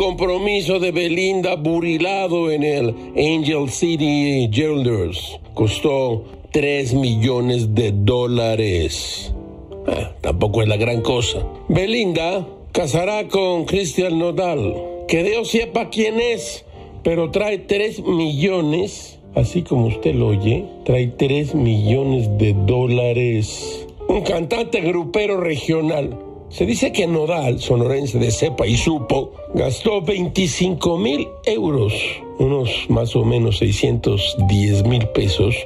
compromiso de Belinda burilado en el Angel City Jewelers costó 3 millones de dólares. Ah, tampoco es la gran cosa. Belinda casará con Christian Nodal. Que Dios sepa quién es, pero trae 3 millones, así como usted lo oye, trae 3 millones de dólares. Un cantante grupero regional se dice que Nodal, sonorense de cepa y supo, gastó 25 mil euros, unos más o menos 610 mil pesos,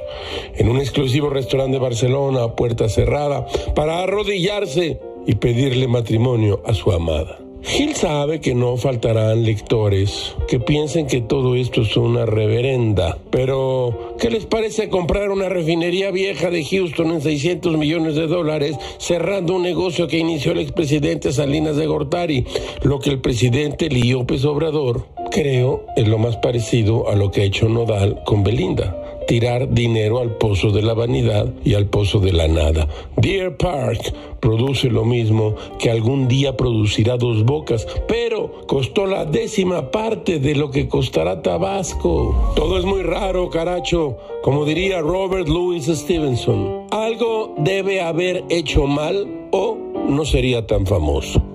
en un exclusivo restaurante de Barcelona a puerta cerrada para arrodillarse y pedirle matrimonio a su amada. Gil sabe que no faltarán lectores que piensen que todo esto es una reverenda, pero ¿qué les parece comprar una refinería vieja de Houston en 600 millones de dólares cerrando un negocio que inició el expresidente Salinas de Gortari? Lo que el presidente López Obrador creo es lo más parecido a lo que ha hecho Nodal con Belinda tirar dinero al pozo de la vanidad y al pozo de la nada. Deer Park produce lo mismo que algún día producirá dos bocas, pero costó la décima parte de lo que costará Tabasco. Todo es muy raro, caracho. Como diría Robert Louis Stevenson, algo debe haber hecho mal o no sería tan famoso.